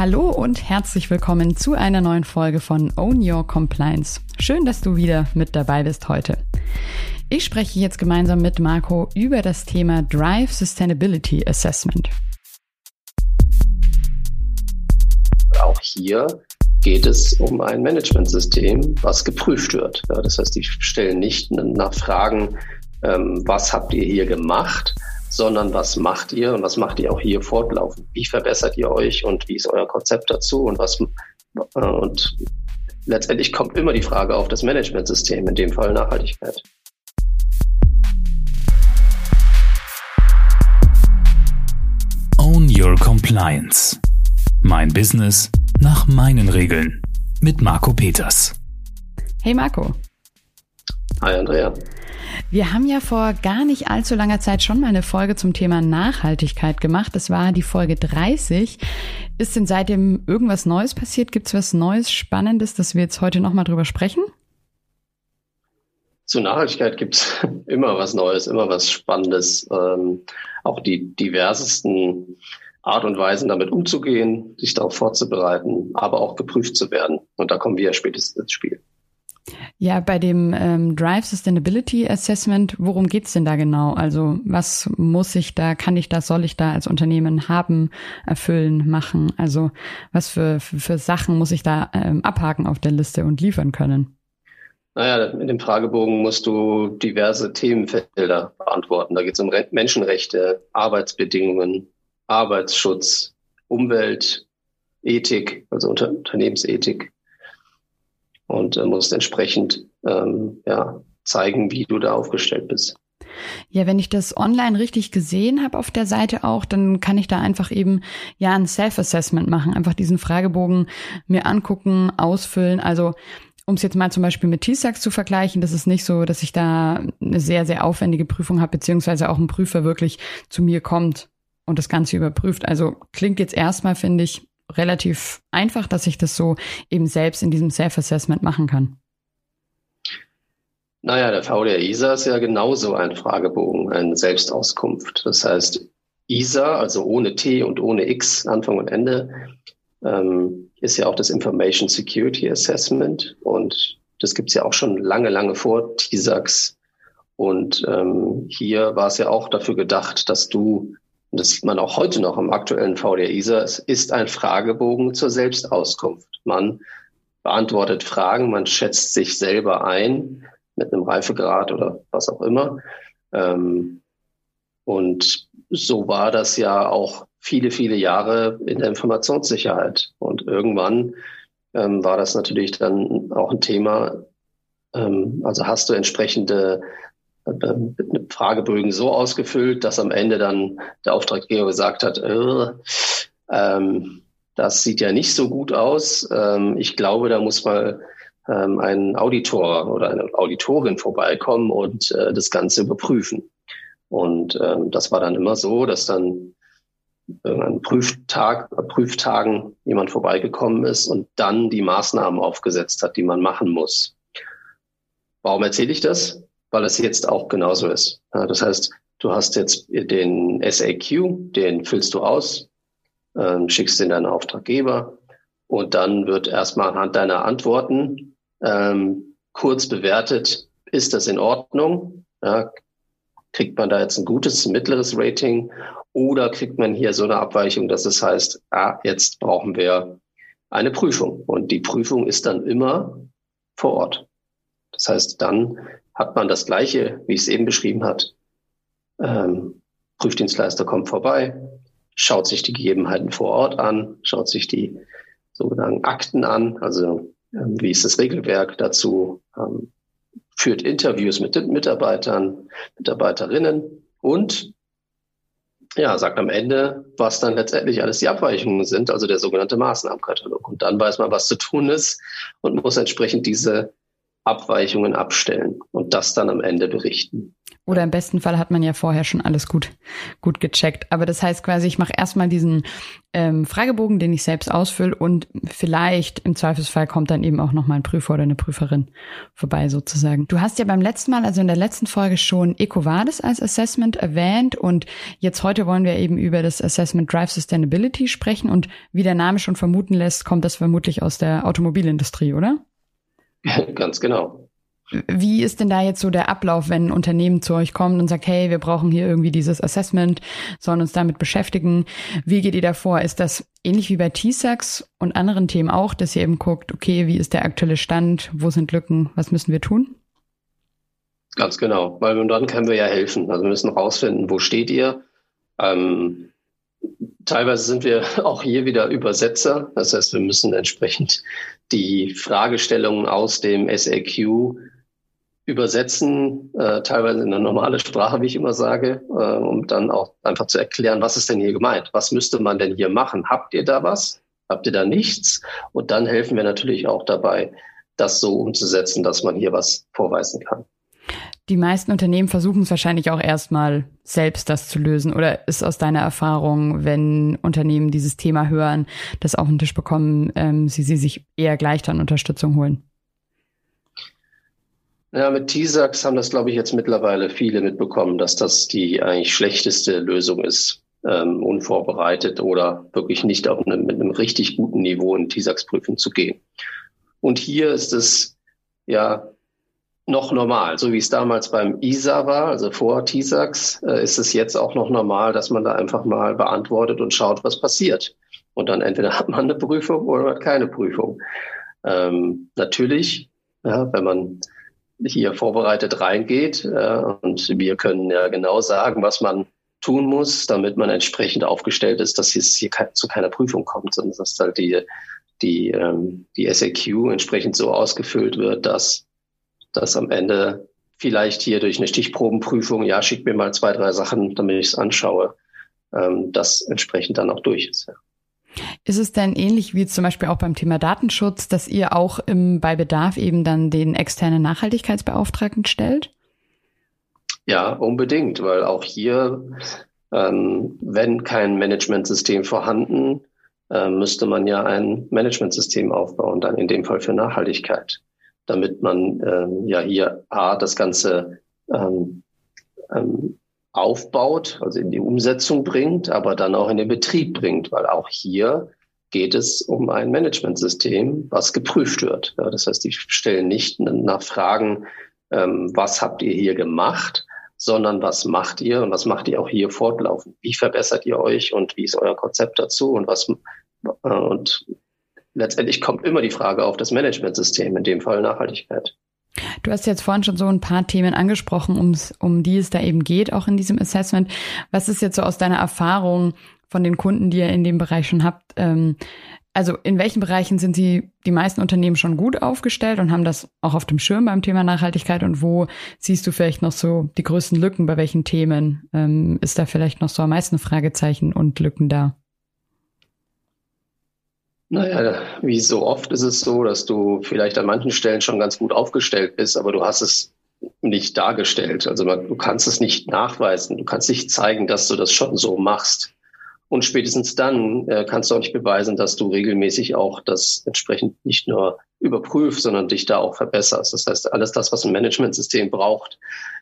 Hallo und herzlich willkommen zu einer neuen Folge von Own Your Compliance. Schön, dass du wieder mit dabei bist heute. Ich spreche jetzt gemeinsam mit Marco über das Thema Drive Sustainability Assessment. Auch hier geht es um ein Managementsystem, was geprüft wird. das heißt, die stellen nicht nach Fragen, ähm, was habt ihr hier gemacht, sondern was macht ihr und was macht ihr auch hier fortlaufend? Wie verbessert ihr euch und wie ist euer Konzept dazu und was äh, und letztendlich kommt immer die Frage auf das Managementsystem, in dem Fall Nachhaltigkeit. Own Your Compliance. Mein Business nach meinen Regeln. Mit Marco Peters. Hey Marco. Hi Andrea. Wir haben ja vor gar nicht allzu langer Zeit schon mal eine Folge zum Thema Nachhaltigkeit gemacht. Das war die Folge 30. Ist denn seitdem irgendwas Neues passiert? Gibt es was Neues, Spannendes, dass wir jetzt heute nochmal drüber sprechen? Zu Nachhaltigkeit gibt es immer was Neues, immer was Spannendes. Ähm, auch die diversesten Art und Weisen, damit umzugehen, sich darauf vorzubereiten, aber auch geprüft zu werden. Und da kommen wir spätestens ins Spiel. Ja, bei dem ähm, Drive Sustainability Assessment, worum geht's denn da genau? Also was muss ich da, kann ich da, soll ich da als Unternehmen haben, erfüllen, machen? Also was für, für, für Sachen muss ich da ähm, abhaken auf der Liste und liefern können? Naja, in dem Fragebogen musst du diverse Themenfelder beantworten. Da geht es um Menschenrechte, Arbeitsbedingungen, Arbeitsschutz, Umwelt, Ethik, also Unter Unternehmensethik, und äh, musst entsprechend ähm, ja, zeigen, wie du da aufgestellt bist. Ja, wenn ich das online richtig gesehen habe auf der Seite auch, dann kann ich da einfach eben ja ein Self-Assessment machen, einfach diesen Fragebogen mir angucken, ausfüllen. Also um es jetzt mal zum Beispiel mit T-Sax zu vergleichen, das ist nicht so, dass ich da eine sehr, sehr aufwendige Prüfung habe, beziehungsweise auch ein Prüfer wirklich zu mir kommt und das Ganze überprüft. Also klingt jetzt erstmal, finde ich, relativ einfach, dass ich das so eben selbst in diesem Self-Assessment machen kann. Naja, der VDR ISA ist ja genauso ein Fragebogen, eine Selbstauskunft. Das heißt, ISA, also ohne T und ohne X, Anfang und Ende, ähm, ist ja auch das Information Security Assessment. Und das gibt es ja auch schon lange, lange vor TISAX. Und ähm, hier war es ja auch dafür gedacht, dass du und das sieht man auch heute noch im aktuellen VDR ISA, es ist ein Fragebogen zur Selbstauskunft. Man beantwortet Fragen, man schätzt sich selber ein mit einem Reifegrad oder was auch immer. Ähm, und so war das ja auch viele, viele Jahre in der Informationssicherheit. Und irgendwann ähm, war das natürlich dann auch ein Thema. Ähm, also hast du entsprechende Fragebögen so ausgefüllt, dass am Ende dann der Auftraggeber gesagt hat, äh, ähm, das sieht ja nicht so gut aus. Ähm, ich glaube, da muss mal ähm, ein Auditor oder eine Auditorin vorbeikommen und äh, das Ganze überprüfen. Und ähm, das war dann immer so, dass dann an Prüftag, Prüftagen jemand vorbeigekommen ist und dann die Maßnahmen aufgesetzt hat, die man machen muss. Warum erzähle ich das? Weil es jetzt auch genauso ist. Das heißt, du hast jetzt den SAQ, den füllst du aus, ähm, schickst den deinen Auftraggeber und dann wird erstmal anhand deiner Antworten ähm, kurz bewertet, ist das in Ordnung? Kriegt man da jetzt ein gutes, mittleres Rating oder kriegt man hier so eine Abweichung, dass es heißt, ah, jetzt brauchen wir eine Prüfung. Und die Prüfung ist dann immer vor Ort. Das heißt, dann hat man das Gleiche, wie ich es eben beschrieben hat. Ähm, Prüfdienstleister kommt vorbei, schaut sich die Gegebenheiten vor Ort an, schaut sich die sogenannten Akten an, also ähm, wie ist das Regelwerk dazu, ähm, führt Interviews mit den Mitarbeitern, Mitarbeiterinnen und ja, sagt am Ende, was dann letztendlich alles die Abweichungen sind, also der sogenannte Maßnahmenkatalog. Und dann weiß man, was zu tun ist und muss entsprechend diese Abweichungen abstellen und das dann am Ende berichten. Oder im besten Fall hat man ja vorher schon alles gut, gut gecheckt. Aber das heißt quasi, ich mache erstmal diesen ähm, Fragebogen, den ich selbst ausfülle und vielleicht im Zweifelsfall kommt dann eben auch nochmal ein Prüfer oder eine Prüferin vorbei sozusagen. Du hast ja beim letzten Mal, also in der letzten Folge schon EcoVadis als Assessment erwähnt und jetzt heute wollen wir eben über das Assessment Drive Sustainability sprechen und wie der Name schon vermuten lässt, kommt das vermutlich aus der Automobilindustrie, oder? Ganz genau. Wie ist denn da jetzt so der Ablauf, wenn ein Unternehmen zu euch kommt und sagt, hey, wir brauchen hier irgendwie dieses Assessment, sollen uns damit beschäftigen? Wie geht ihr da vor? Ist das ähnlich wie bei TSAX und anderen Themen auch, dass ihr eben guckt, okay, wie ist der aktuelle Stand? Wo sind Lücken? Was müssen wir tun? Ganz genau, weil dann können wir ja helfen. Also wir müssen rausfinden, wo steht ihr? Ähm, teilweise sind wir auch hier wieder Übersetzer. Das heißt, wir müssen entsprechend die Fragestellungen aus dem SAQ übersetzen, äh, teilweise in eine normale Sprache, wie ich immer sage, äh, um dann auch einfach zu erklären, was ist denn hier gemeint? Was müsste man denn hier machen? Habt ihr da was? Habt ihr da nichts? Und dann helfen wir natürlich auch dabei, das so umzusetzen, dass man hier was vorweisen kann. Die meisten Unternehmen versuchen es wahrscheinlich auch erstmal selbst das zu lösen. Oder ist aus deiner Erfahrung, wenn Unternehmen dieses Thema hören, das auf den Tisch bekommen, ähm, sie, sie sich eher gleich dann Unterstützung holen? Ja, mit T-Sax haben das, glaube ich, jetzt mittlerweile viele mitbekommen, dass das die eigentlich schlechteste Lösung ist, ähm, unvorbereitet oder wirklich nicht auf einem, mit einem richtig guten Niveau in T-Sax-Prüfung zu gehen. Und hier ist es ja noch normal. So wie es damals beim ISA war, also vor TISAX, äh, ist es jetzt auch noch normal, dass man da einfach mal beantwortet und schaut, was passiert. Und dann entweder hat man eine Prüfung oder man hat keine Prüfung. Ähm, natürlich, ja, wenn man hier vorbereitet reingeht äh, und wir können ja genau sagen, was man tun muss, damit man entsprechend aufgestellt ist, dass es hier zu keiner Prüfung kommt, sondern dass halt die, die, ähm, die SAQ entsprechend so ausgefüllt wird, dass dass am Ende vielleicht hier durch eine Stichprobenprüfung, ja, schick mir mal zwei, drei Sachen, damit ich es anschaue, ähm, das entsprechend dann auch durch ist. Ja. Ist es denn ähnlich wie zum Beispiel auch beim Thema Datenschutz, dass ihr auch im, bei Bedarf eben dann den externen Nachhaltigkeitsbeauftragten stellt? Ja, unbedingt, weil auch hier, ähm, wenn kein Managementsystem vorhanden, äh, müsste man ja ein Managementsystem aufbauen, dann in dem Fall für Nachhaltigkeit damit man ähm, ja hier A, das Ganze ähm, ähm, aufbaut, also in die Umsetzung bringt, aber dann auch in den Betrieb bringt, weil auch hier geht es um ein Managementsystem, was geprüft wird. Ja, das heißt, die stellen nicht nach Fragen, ähm, was habt ihr hier gemacht, sondern was macht ihr und was macht ihr auch hier fortlaufend? Wie verbessert ihr euch und wie ist euer Konzept dazu und was äh, und letztendlich kommt immer die Frage auf das Managementsystem, in dem Fall Nachhaltigkeit. Du hast jetzt vorhin schon so ein paar Themen angesprochen, ums, um die es da eben geht, auch in diesem Assessment. Was ist jetzt so aus deiner Erfahrung von den Kunden, die ihr in dem Bereich schon habt? Ähm, also in welchen Bereichen sind sie die meisten Unternehmen schon gut aufgestellt und haben das auch auf dem Schirm beim Thema Nachhaltigkeit? Und wo siehst du vielleicht noch so die größten Lücken? Bei welchen Themen ähm, ist da vielleicht noch so am meisten Fragezeichen und Lücken da? Naja, wie so oft ist es so, dass du vielleicht an manchen Stellen schon ganz gut aufgestellt bist, aber du hast es nicht dargestellt. Also du kannst es nicht nachweisen. Du kannst nicht zeigen, dass du das schon so machst. Und spätestens dann äh, kannst du auch nicht beweisen, dass du regelmäßig auch das entsprechend nicht nur überprüfst, sondern dich da auch verbesserst. Das heißt, alles das, was ein Managementsystem braucht,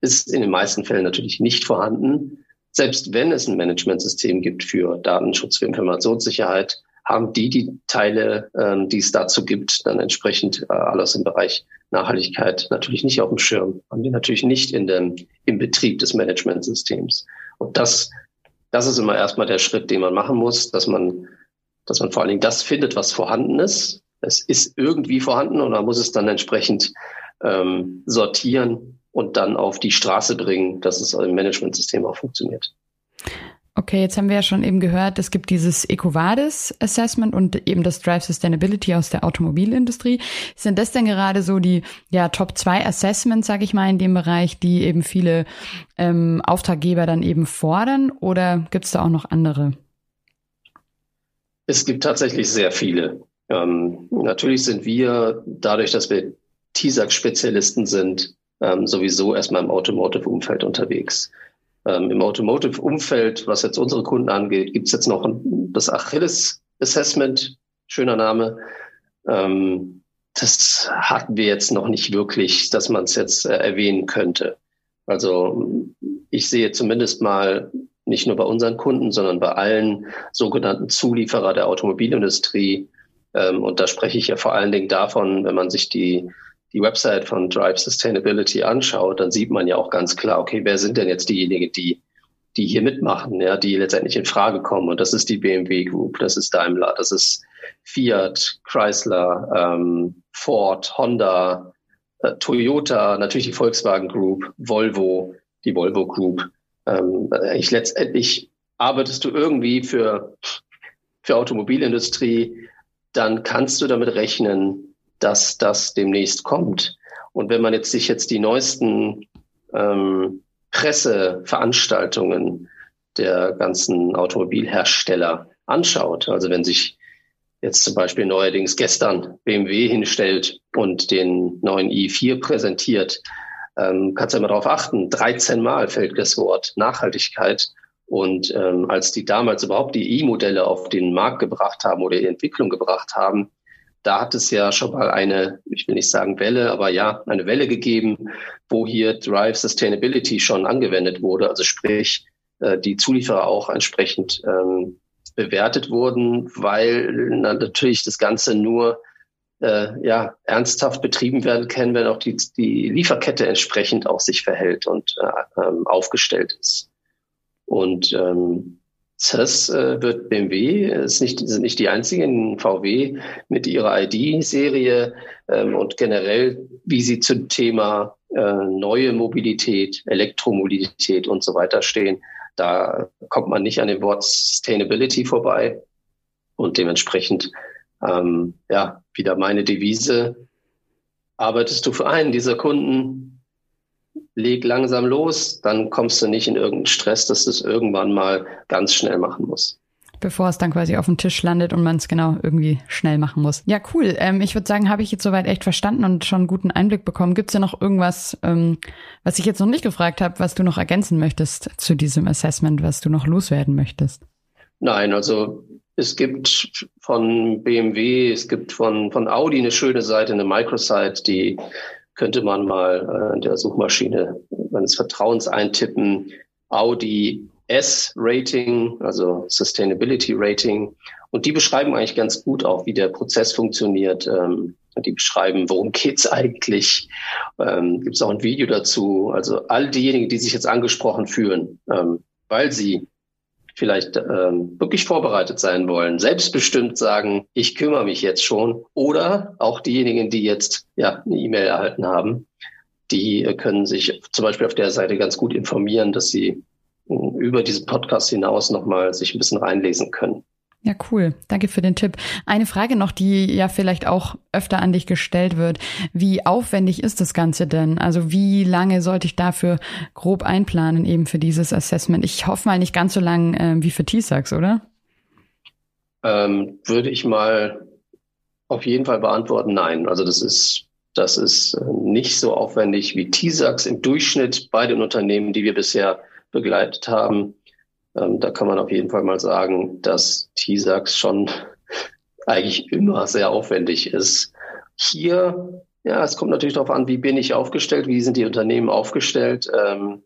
ist in den meisten Fällen natürlich nicht vorhanden. Selbst wenn es ein Managementsystem gibt für Datenschutz, für Informationssicherheit, haben die die Teile, ähm, die es dazu gibt, dann entsprechend äh, alles im Bereich Nachhaltigkeit natürlich nicht auf dem Schirm, haben die natürlich nicht in dem, im Betrieb des Managementsystems. Und das, das ist immer erstmal der Schritt, den man machen muss, dass man, dass man vor allen Dingen das findet, was vorhanden ist. Es ist irgendwie vorhanden und man muss es dann entsprechend ähm, sortieren und dann auf die Straße bringen, dass es im Managementsystem auch funktioniert. Okay, jetzt haben wir ja schon eben gehört, es gibt dieses EcoVadis Assessment und eben das Drive Sustainability aus der Automobilindustrie. Sind das denn gerade so die ja, Top 2 Assessments, sage ich mal, in dem Bereich, die eben viele ähm, Auftraggeber dann eben fordern oder gibt es da auch noch andere? Es gibt tatsächlich sehr viele. Ähm, natürlich sind wir dadurch, dass wir TISAX-Spezialisten sind ähm, sowieso erstmal im Automotive-Umfeld unterwegs. Ähm, Im Automotive-Umfeld, was jetzt unsere Kunden angeht, gibt es jetzt noch das Achilles-Assessment, schöner Name. Ähm, das hatten wir jetzt noch nicht wirklich, dass man es jetzt äh, erwähnen könnte. Also ich sehe zumindest mal nicht nur bei unseren Kunden, sondern bei allen sogenannten Zulieferer der Automobilindustrie. Ähm, und da spreche ich ja vor allen Dingen davon, wenn man sich die, die Website von Drive Sustainability anschaut, dann sieht man ja auch ganz klar, okay, wer sind denn jetzt diejenigen, die, die hier mitmachen, ja, die letztendlich in Frage kommen. Und das ist die BMW Group, das ist Daimler, das ist Fiat, Chrysler, ähm, Ford, Honda, äh, Toyota, natürlich die Volkswagen Group, Volvo, die Volvo Group. Ähm, ich letztendlich arbeitest du irgendwie für, für Automobilindustrie, dann kannst du damit rechnen, dass das demnächst kommt. Und wenn man jetzt sich jetzt die neuesten ähm, Presseveranstaltungen der ganzen Automobilhersteller anschaut, also wenn sich jetzt zum Beispiel neuerdings gestern BMW hinstellt und den neuen i4 präsentiert, ähm, kannst du immer darauf achten, 13 Mal fällt das Wort Nachhaltigkeit. Und ähm, als die damals überhaupt die E-Modelle auf den Markt gebracht haben oder die Entwicklung gebracht haben, da hat es ja schon mal eine, ich will nicht sagen Welle, aber ja, eine Welle gegeben, wo hier Drive Sustainability schon angewendet wurde. Also sprich, äh, die Zulieferer auch entsprechend ähm, bewertet wurden, weil natürlich das Ganze nur äh, ja, ernsthaft betrieben werden kann, wenn auch die, die Lieferkette entsprechend auch sich verhält und äh, ähm, aufgestellt ist. Und ähm, das äh, wird BMW, ist nicht, sind nicht die einzigen, VW mit ihrer ID-Serie ähm, und generell, wie sie zum Thema äh, neue Mobilität, Elektromobilität und so weiter stehen, da kommt man nicht an dem Wort Sustainability vorbei. Und dementsprechend, ähm, ja, wieder meine Devise. Arbeitest du für einen dieser Kunden, leg langsam los, dann kommst du nicht in irgendeinen Stress, dass du es irgendwann mal ganz schnell machen musst bevor es dann quasi auf dem Tisch landet und man es genau irgendwie schnell machen muss. Ja, cool. Ähm, ich würde sagen, habe ich jetzt soweit echt verstanden und schon einen guten Einblick bekommen. Gibt es ja noch irgendwas, ähm, was ich jetzt noch nicht gefragt habe, was du noch ergänzen möchtest zu diesem Assessment, was du noch loswerden möchtest? Nein, also es gibt von BMW, es gibt von, von Audi eine schöne Seite, eine Microsite, die könnte man mal äh, in der Suchmaschine meines Vertrauens eintippen. Audi S-Rating, also Sustainability Rating. Und die beschreiben eigentlich ganz gut auch, wie der Prozess funktioniert. Ähm, die beschreiben, worum geht's eigentlich. Ähm, Gibt es auch ein Video dazu. Also all diejenigen, die sich jetzt angesprochen fühlen, ähm, weil sie vielleicht ähm, wirklich vorbereitet sein wollen, selbstbestimmt sagen, ich kümmere mich jetzt schon. Oder auch diejenigen, die jetzt ja eine E-Mail erhalten haben, die können sich zum Beispiel auf der Seite ganz gut informieren, dass sie über diesen Podcast hinaus nochmal sich ein bisschen reinlesen können. Ja, cool. Danke für den Tipp. Eine Frage noch, die ja vielleicht auch öfter an dich gestellt wird. Wie aufwendig ist das Ganze denn? Also wie lange sollte ich dafür grob einplanen eben für dieses Assessment? Ich hoffe mal nicht ganz so lang äh, wie für TISAX, oder? Ähm, würde ich mal auf jeden Fall beantworten, nein. Also das ist, das ist äh, nicht so aufwendig wie TISAX im Durchschnitt bei den Unternehmen, die wir bisher begleitet haben. Ähm, da kann man auf jeden Fall mal sagen, dass TISAX schon eigentlich immer sehr aufwendig ist. Hier, ja, es kommt natürlich darauf an, wie bin ich aufgestellt, wie sind die Unternehmen aufgestellt. Ähm,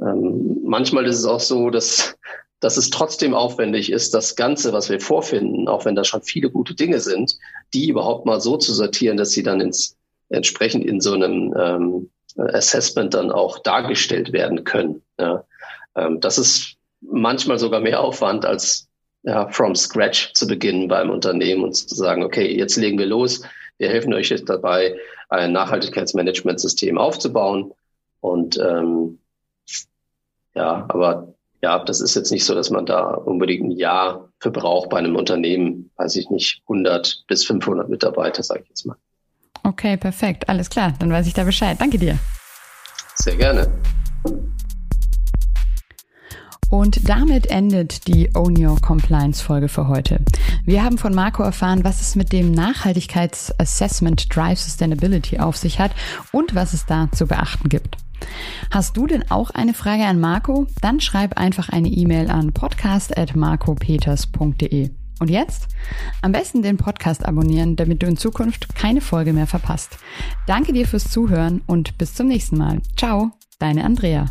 ähm, manchmal ist es auch so, dass, dass es trotzdem aufwendig ist, das Ganze, was wir vorfinden, auch wenn da schon viele gute Dinge sind, die überhaupt mal so zu sortieren, dass sie dann ins, entsprechend in so einem ähm, Assessment dann auch dargestellt werden können. Ja. Ähm, das ist manchmal sogar mehr Aufwand als ja, from scratch zu beginnen beim Unternehmen und zu sagen, okay, jetzt legen wir los. Wir helfen euch jetzt dabei, ein Nachhaltigkeitsmanagementsystem aufzubauen. Und ähm, ja, aber ja, das ist jetzt nicht so, dass man da unbedingt ein Jahr für braucht bei einem Unternehmen, weiß ich nicht, 100 bis 500 Mitarbeiter, sage ich jetzt mal. Okay, perfekt. Alles klar. Dann weiß ich da Bescheid. Danke dir. Sehr gerne. Und damit endet die Own Your Compliance Folge für heute. Wir haben von Marco erfahren, was es mit dem Nachhaltigkeitsassessment Drive Sustainability auf sich hat und was es da zu beachten gibt. Hast du denn auch eine Frage an Marco? Dann schreib einfach eine E-Mail an podcast.marcopeters.de. Und jetzt? Am besten den Podcast abonnieren, damit du in Zukunft keine Folge mehr verpasst. Danke dir fürs Zuhören und bis zum nächsten Mal. Ciao, deine Andrea.